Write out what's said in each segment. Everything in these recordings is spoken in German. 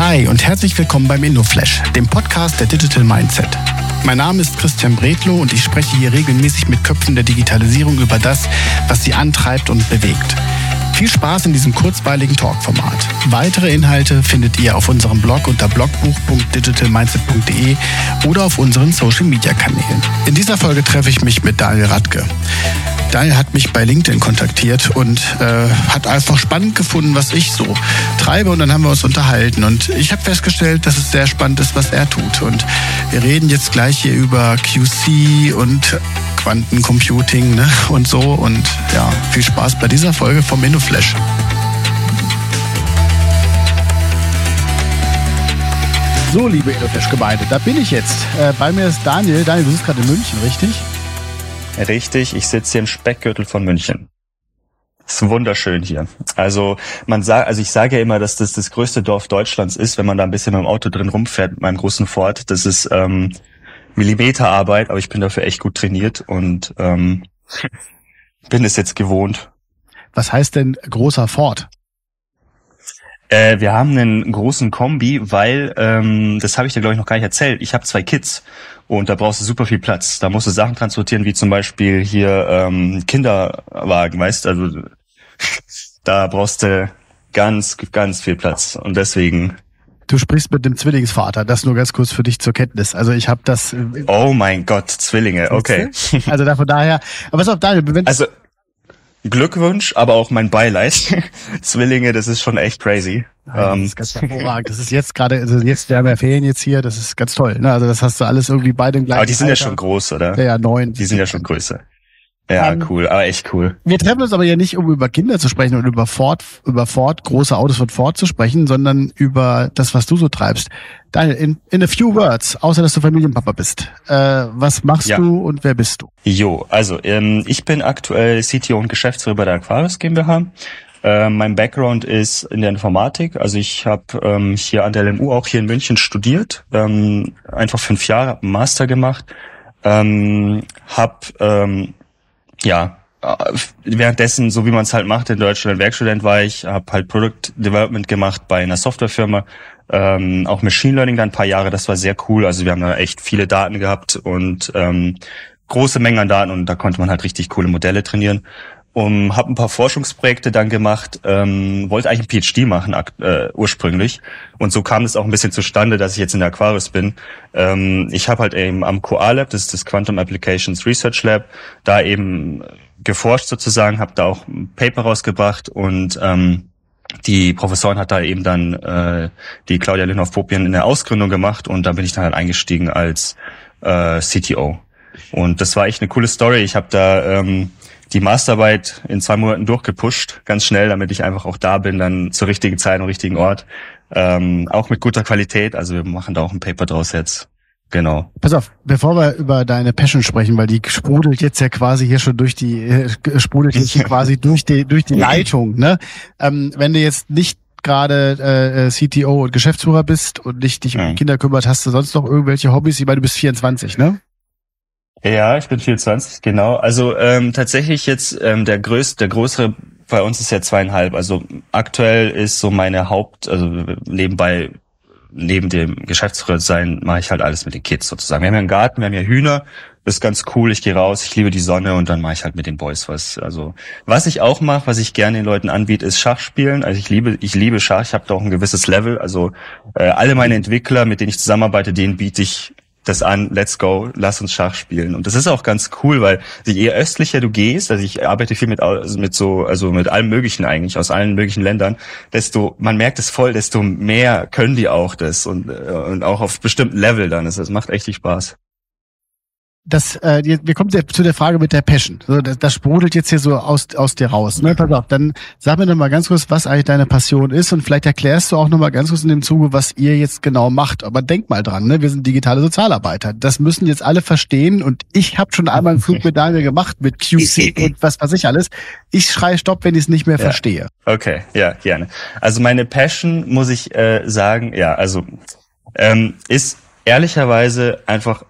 Hi und herzlich willkommen beim InnoFlash, dem Podcast der Digital Mindset. Mein Name ist Christian Bredlow und ich spreche hier regelmäßig mit Köpfen der Digitalisierung über das, was sie antreibt und bewegt. Viel Spaß in diesem kurzweiligen Talkformat. Weitere Inhalte findet ihr auf unserem Blog unter blogbuch.digitalmindset.de oder auf unseren Social Media Kanälen. In dieser Folge treffe ich mich mit Daniel Radke. Daniel hat mich bei LinkedIn kontaktiert und äh, hat einfach spannend gefunden, was ich so treibe. Und dann haben wir uns unterhalten. Und ich habe festgestellt, dass es sehr spannend ist, was er tut. Und wir reden jetzt gleich hier über QC und Quantencomputing ne? und so. Und ja, viel Spaß bei dieser Folge vom InnoFlash. So, liebe InnoFlash-Gemeinde, da bin ich jetzt. Äh, bei mir ist Daniel. Daniel, du bist gerade in München, richtig? Richtig, ich sitze hier im Speckgürtel von München. ist wunderschön hier. Also man sagt, also ich sage ja immer, dass das das größte Dorf Deutschlands ist, wenn man da ein bisschen mit dem Auto drin rumfährt mit meinem großen Ford. Das ist ähm, Millimeterarbeit, aber ich bin dafür echt gut trainiert und ähm, bin es jetzt gewohnt. Was heißt denn großer Ford? Äh, wir haben einen großen Kombi, weil, ähm, das habe ich dir glaube ich noch gar nicht erzählt, ich habe zwei Kids und da brauchst du super viel Platz. Da musst du Sachen transportieren, wie zum Beispiel hier ähm, Kinderwagen, weißt also da brauchst du ganz, ganz viel Platz und deswegen Du sprichst mit dem Zwillingsvater, das nur ganz kurz für dich zur Kenntnis. Also ich habe das. Äh, oh mein Gott, Zwillinge, okay. Also da von daher. Aber was auf Daniel, wenn also Glückwunsch, aber auch mein Beileid. Zwillinge, das ist schon echt crazy. Nein, das ähm, ist ganz hervorragend. Das ist jetzt gerade, also jetzt, wir haben ja Ferien jetzt hier, das ist ganz toll. Ne? Also das hast du alles irgendwie beide im gleichen Aber die sind Alter. ja schon groß, oder? Ja, ja, neun. Die sind ja schon größer. Ja, um, cool, aber echt cool. Wir treffen uns aber ja nicht, um über Kinder zu sprechen und über Ford, über Ford, große Autos von Ford zu sprechen, sondern über das, was du so treibst. Daniel, in, in a few words, außer dass du Familienpapa bist, äh, was machst ja. du und wer bist du? Jo, also ähm, ich bin aktuell CTO und Geschäftsführer bei der Aquarius GmbH. Äh, mein Background ist in der Informatik. Also ich habe ähm, hier an der LMU auch hier in München studiert, ähm, einfach fünf Jahre, hab einen Master gemacht, ähm, habe ähm, ja, äh, währenddessen, so wie man es halt macht in Deutschland, Werkstudent war ich, habe halt Product Development gemacht bei einer Softwarefirma, ähm, auch Machine Learning dann ein paar Jahre, das war sehr cool. Also wir haben da echt viele Daten gehabt und ähm, große Mengen an Daten und da konnte man halt richtig coole Modelle trainieren um habe ein paar Forschungsprojekte dann gemacht, ähm, wollte eigentlich ein PhD machen äh, ursprünglich und so kam es auch ein bisschen zustande, dass ich jetzt in der Aquarius bin. Ähm, ich habe halt eben am QA-Lab, das ist das Quantum Applications Research Lab, da eben geforscht sozusagen, habe da auch ein Paper rausgebracht und ähm, die Professorin hat da eben dann äh, die Claudia Linhoff-Popien in der Ausgründung gemacht und da bin ich dann halt eingestiegen als äh, CTO. Und das war echt eine coole Story. Ich habe da ähm, die Masterarbeit in zwei Monaten durchgepusht, ganz schnell, damit ich einfach auch da bin, dann zur richtigen Zeit am richtigen Ort. Ähm, auch mit guter Qualität. Also wir machen da auch ein Paper draus jetzt. Genau. Pass auf, bevor wir über deine Passion sprechen, weil die sprudelt jetzt ja quasi hier schon durch die, äh, sprudelt jetzt hier quasi durch die, durch die Leitung, ne? Ähm, wenn du jetzt nicht gerade äh, äh CTO und Geschäftsführer bist und nicht dich um Kinder kümmert, hast du sonst noch irgendwelche Hobbys? Ich meine, du bist 24, ne? Ja, ich bin 24, genau. Also ähm, tatsächlich jetzt ähm, der größte, der größere bei uns ist ja zweieinhalb. Also aktuell ist so meine Haupt, also nebenbei neben dem Geschäftsführer sein, mache ich halt alles mit den Kids sozusagen. Wir haben ja einen Garten, wir haben ja Hühner, ist ganz cool. Ich gehe raus, ich liebe die Sonne und dann mache ich halt mit den Boys was. Also was ich auch mache, was ich gerne den Leuten anbiete, ist Schachspielen. Also ich liebe, ich liebe Schach. Ich habe da auch ein gewisses Level. Also äh, alle meine Entwickler, mit denen ich zusammenarbeite, denen biete ich das an, let's go, lass uns Schach spielen. Und das ist auch ganz cool, weil je östlicher du gehst, also ich arbeite viel mit, also mit so, also mit allem Möglichen eigentlich, aus allen möglichen Ländern, desto, man merkt es voll, desto mehr können die auch das und, äh, und auch auf bestimmten Level dann. Das macht echt Spaß das, äh, wir kommen zu der Frage mit der Passion. So, das, das sprudelt jetzt hier so aus, aus dir raus. Ne? Pass auf, dann sag mir noch mal ganz kurz, was eigentlich deine Passion ist und vielleicht erklärst du auch noch mal ganz kurz in dem Zuge, was ihr jetzt genau macht. Aber denk mal dran, ne? wir sind digitale Sozialarbeiter. Das müssen jetzt alle verstehen und ich habe schon einmal einen Flug mit Daniel gemacht mit QC und was weiß ich alles. Ich schreie Stopp, wenn ich es nicht mehr ja. verstehe. Okay, ja, gerne. Also meine Passion, muss ich äh, sagen, ja, also ähm, ist ehrlicherweise einfach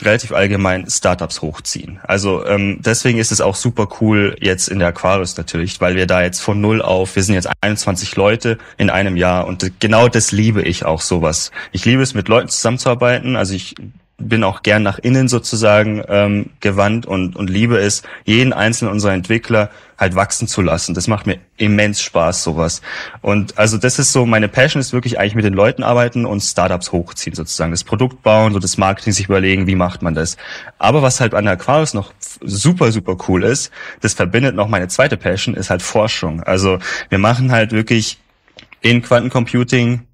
relativ allgemein Startups hochziehen. Also ähm, deswegen ist es auch super cool jetzt in der Aquarius natürlich, weil wir da jetzt von null auf, wir sind jetzt 21 Leute in einem Jahr und genau das liebe ich auch sowas. Ich liebe es, mit Leuten zusammenzuarbeiten. Also ich bin auch gern nach innen sozusagen ähm, gewandt und, und liebe es, jeden einzelnen unserer Entwickler halt wachsen zu lassen. Das macht mir immens Spaß, sowas. Und also das ist so, meine Passion ist wirklich eigentlich mit den Leuten arbeiten und Startups hochziehen sozusagen. Das Produkt bauen, so das Marketing sich überlegen, wie macht man das. Aber was halt an der Aquarius noch super, super cool ist, das verbindet noch meine zweite Passion, ist halt Forschung. Also wir machen halt wirklich in Quantencomputing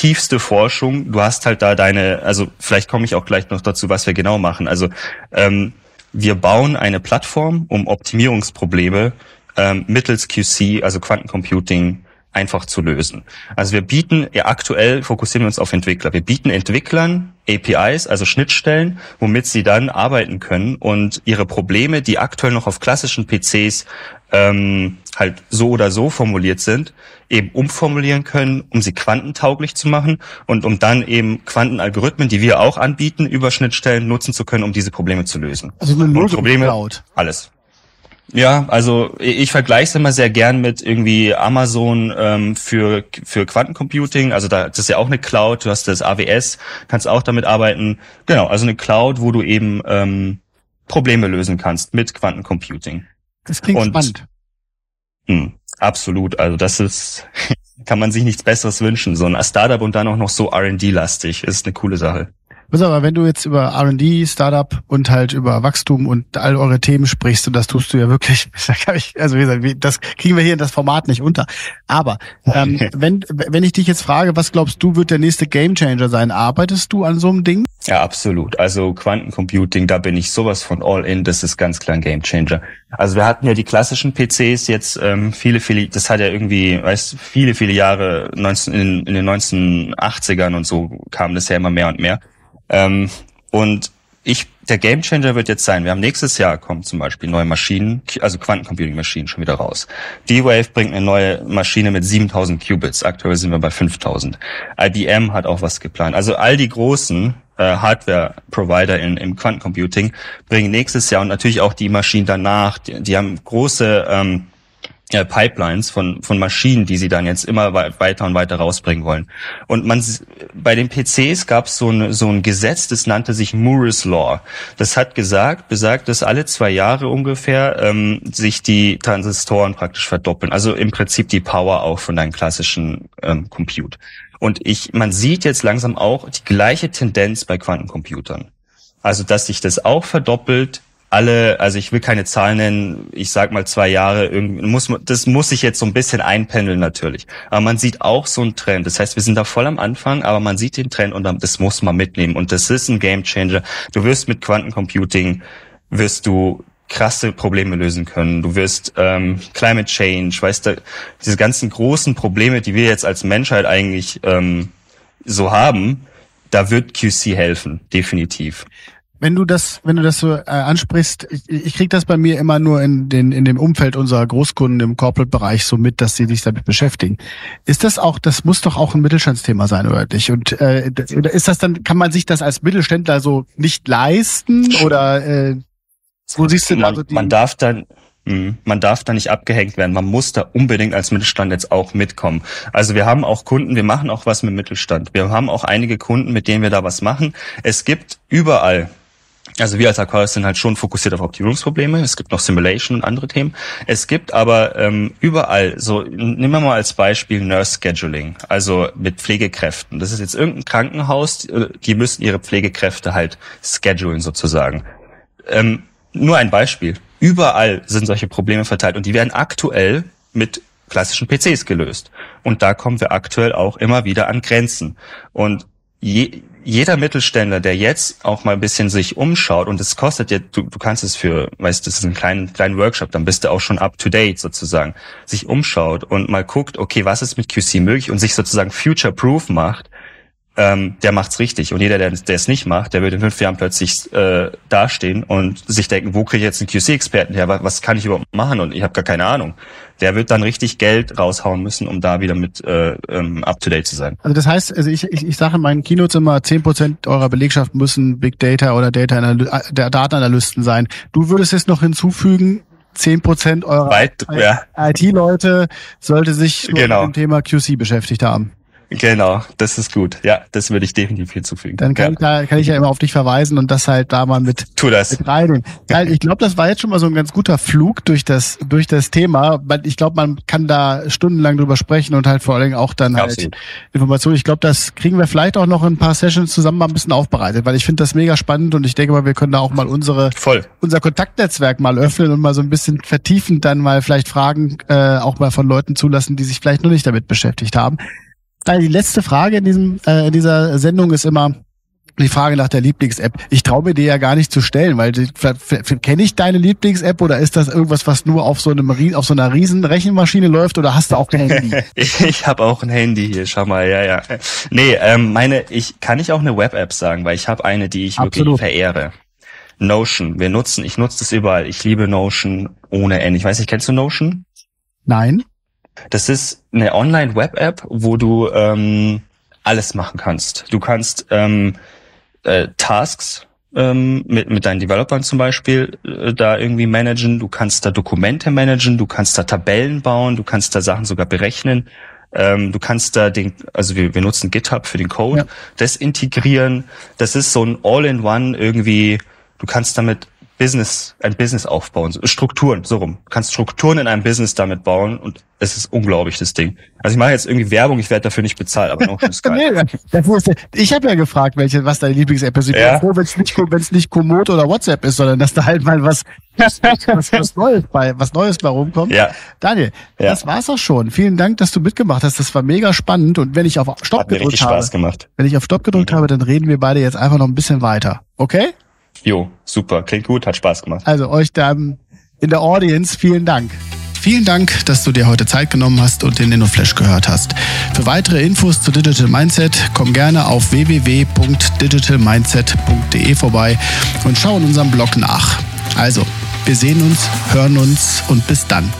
tiefste Forschung. Du hast halt da deine, also vielleicht komme ich auch gleich noch dazu, was wir genau machen. Also ähm, wir bauen eine Plattform, um Optimierungsprobleme ähm, mittels QC, also Quantencomputing, einfach zu lösen. Also wir bieten, ja aktuell fokussieren wir uns auf Entwickler. Wir bieten Entwicklern APIs, also Schnittstellen, womit sie dann arbeiten können und ihre Probleme, die aktuell noch auf klassischen PCs ähm, halt so oder so formuliert sind, eben umformulieren können, um sie quantentauglich zu machen und um dann eben Quantenalgorithmen, die wir auch anbieten, über Schnittstellen nutzen zu können, um diese Probleme zu lösen. Also eine Null Probleme, Cloud. Alles. Ja, also ich vergleiche es immer sehr gern mit irgendwie Amazon ähm, für für Quantencomputing. Also da das ist ja auch eine Cloud. Du hast das AWS, kannst auch damit arbeiten. Genau, also eine Cloud, wo du eben ähm, Probleme lösen kannst mit Quantencomputing. Das klingt Und, spannend. Mh, absolut. Also das ist kann man sich nichts Besseres wünschen. So ein Startup und dann auch noch so R&D-lastig ist eine coole Sache. Pass aber, wenn du jetzt über R&D, Startup und halt über Wachstum und all eure Themen sprichst, und das tust du ja wirklich, also wie gesagt, das kriegen wir hier in das Format nicht unter. Aber ähm, wenn, wenn ich dich jetzt frage, was glaubst du, wird der nächste Gamechanger sein? Arbeitest du an so einem Ding? Ja, absolut. Also Quantencomputing, da bin ich sowas von all in, das ist ganz klar ein Gamechanger. Also wir hatten ja die klassischen PCs jetzt ähm, viele, viele, das hat ja irgendwie, weißt viele, viele Jahre 19, in, in den 1980ern und so kam das ja immer mehr und mehr. Ähm, und ich, der Gamechanger wird jetzt sein, wir haben nächstes Jahr kommen zum Beispiel neue Maschinen, also Quantencomputing-Maschinen schon wieder raus. D-Wave bringt eine neue Maschine mit 7000 Qubits, aktuell sind wir bei 5000. IBM hat auch was geplant. Also all die großen äh, Hardware-Provider in, im Quantencomputing bringen nächstes Jahr und natürlich auch die Maschinen danach, die, die haben große ähm, äh, Pipelines von, von Maschinen, die sie dann jetzt immer weiter und weiter rausbringen wollen. Und man, bei den PCs gab es so, ein so ein Gesetz, das nannte sich Moore's Law. Das hat gesagt, besagt, dass alle zwei Jahre ungefähr ähm, sich die Transistoren praktisch verdoppeln. Also im Prinzip die Power auch von deinem klassischen ähm, Compute. Und ich, man sieht jetzt langsam auch die gleiche Tendenz bei Quantencomputern. Also, dass sich das auch verdoppelt, alle, also ich will keine Zahlen nennen, ich sag mal zwei Jahre, muss das muss sich jetzt so ein bisschen einpendeln natürlich. Aber man sieht auch so einen Trend. Das heißt, wir sind da voll am Anfang, aber man sieht den Trend und das muss man mitnehmen. Und das ist ein Game Changer. Du wirst mit Quantencomputing wirst du krasse Probleme lösen können. Du wirst ähm, Climate Change, weißt du, diese ganzen großen Probleme, die wir jetzt als Menschheit eigentlich ähm, so haben, da wird QC helfen, definitiv wenn du das, wenn du das so äh, ansprichst, ich, ich krieg das bei mir immer nur in, den, in dem Umfeld unserer Großkunden im Corporate-Bereich so mit, dass sie sich damit beschäftigen. Ist das auch, das muss doch auch ein Mittelstandsthema sein, oder nicht? Und äh, ist das dann, kann man sich das als Mittelständler so nicht leisten? Oder äh, wo siehst du man, also die man darf dann mhm, man darf da nicht abgehängt werden. Man muss da unbedingt als Mittelstand jetzt auch mitkommen. Also wir haben auch Kunden, wir machen auch was mit Mittelstand. Wir haben auch einige Kunden, mit denen wir da was machen. Es gibt überall also wir als Aquarius sind halt schon fokussiert auf Optimierungsprobleme. Es gibt noch Simulation und andere Themen. Es gibt aber ähm, überall, so nehmen wir mal als Beispiel Nurse Scheduling, also mit Pflegekräften. Das ist jetzt irgendein Krankenhaus, die müssen ihre Pflegekräfte halt schedulen sozusagen. Ähm, nur ein Beispiel. Überall sind solche Probleme verteilt und die werden aktuell mit klassischen PCs gelöst. Und da kommen wir aktuell auch immer wieder an Grenzen. Und je, jeder Mittelständler, der jetzt auch mal ein bisschen sich umschaut und es kostet ja, du, du kannst es für, weißt, das ist ein kleinen, kleinen Workshop, dann bist du auch schon up to date sozusagen, sich umschaut und mal guckt, okay, was ist mit QC möglich und sich sozusagen future-proof macht, ähm, der macht's richtig. Und jeder, der, es nicht macht, der wird in fünf Jahren plötzlich äh, dastehen und sich denken, wo kriege ich jetzt einen QC-Experten her? Was, kann ich überhaupt machen? Und ich habe gar keine Ahnung. Der wird dann richtig Geld raushauen müssen, um da wieder mit äh, ähm, up-to-date zu sein. Also das heißt, also ich, ich, ich sage in meinen Keynotes immer, zehn Prozent eurer Belegschaft müssen Big Data oder Data äh, der Datenanalysten sein. Du würdest jetzt noch hinzufügen, zehn Prozent eurer ja. IT-Leute sollte sich genau. mit dem Thema QC beschäftigt haben. Genau, das ist gut. Ja, das würde ich definitiv hinzufügen. Dann kann, ja. ich da, kann ich ja immer auf dich verweisen und das halt da mal mit, tu das. mit reinnehmen. Ich glaube, das war jetzt schon mal so ein ganz guter Flug durch das, durch das Thema. Weil ich glaube, man kann da stundenlang drüber sprechen und halt vor allen Dingen auch dann halt Absolut. Informationen. Ich glaube, das kriegen wir vielleicht auch noch in ein paar Sessions zusammen mal ein bisschen aufbereitet, weil ich finde das mega spannend und ich denke mal, wir können da auch mal unsere Voll. unser Kontaktnetzwerk mal öffnen und mal so ein bisschen vertiefend dann mal vielleicht Fragen äh, auch mal von Leuten zulassen, die sich vielleicht noch nicht damit beschäftigt haben. Die letzte Frage in diesem äh, in dieser Sendung ist immer die Frage nach der Lieblings-App. Ich traue mir die ja gar nicht zu stellen, weil kenne ich deine Lieblings-App oder ist das irgendwas, was nur auf so einem auf so einer riesen Rechenmaschine läuft oder hast du auch ein Handy? ich ich habe auch ein Handy hier, schau mal, ja, ja. Nee, ähm, meine, ich kann ich auch eine Web-App sagen, weil ich habe eine, die ich Absolut. wirklich verehre. Notion. Wir nutzen, ich nutze das überall. Ich liebe Notion ohne Ende. Ich weiß nicht, kennst du Notion? Nein. Das ist eine Online-Web-App, wo du ähm, alles machen kannst. Du kannst ähm, äh, Tasks ähm, mit, mit deinen Developern zum Beispiel äh, da irgendwie managen. Du kannst da Dokumente managen, du kannst da Tabellen bauen, du kannst da Sachen sogar berechnen. Ähm, du kannst da den, also wir, wir nutzen GitHub für den Code, Ja. das integrieren. Das ist so ein All-in-One irgendwie. Du kannst damit Business, ein Business aufbauen, Strukturen, so rum. Du kannst Strukturen in einem Business damit bauen und es ist unglaublich, das Ding. Also ich mache jetzt irgendwie Werbung, ich werde dafür nicht bezahlt, aber Notion ist geil. Ich habe ja gefragt, welche, was deine Lieblings-App ist. Ich bin Ja. froh, wenn es nicht, wenn's nicht Komoot oder WhatsApp ist, sondern dass da halt mal was, was, was Neues bei, was Neues bei rumkommt. Ja, Daniel, Ja. das war's auch schon. Vielen Dank, dass du mitgemacht hast. Das war mega spannend. Und wenn ich auf Stopp hat gedrückt habe, wenn ich auf Stopp gedrückt Mhm. habe, dann reden wir beide jetzt einfach noch ein bisschen weiter. Okay? Jo, super, klingt gut, hat Spaß gemacht. Also euch dann in der Audience vielen Dank. Vielen Dank, dass du dir heute Zeit genommen hast und den InnoFlash gehört hast. Für weitere Infos zu Digital Mindset komm gerne auf www.digitalmindset.de vorbei und schau in unserem Blog nach. Also, wir sehen uns, hören uns und bis dann.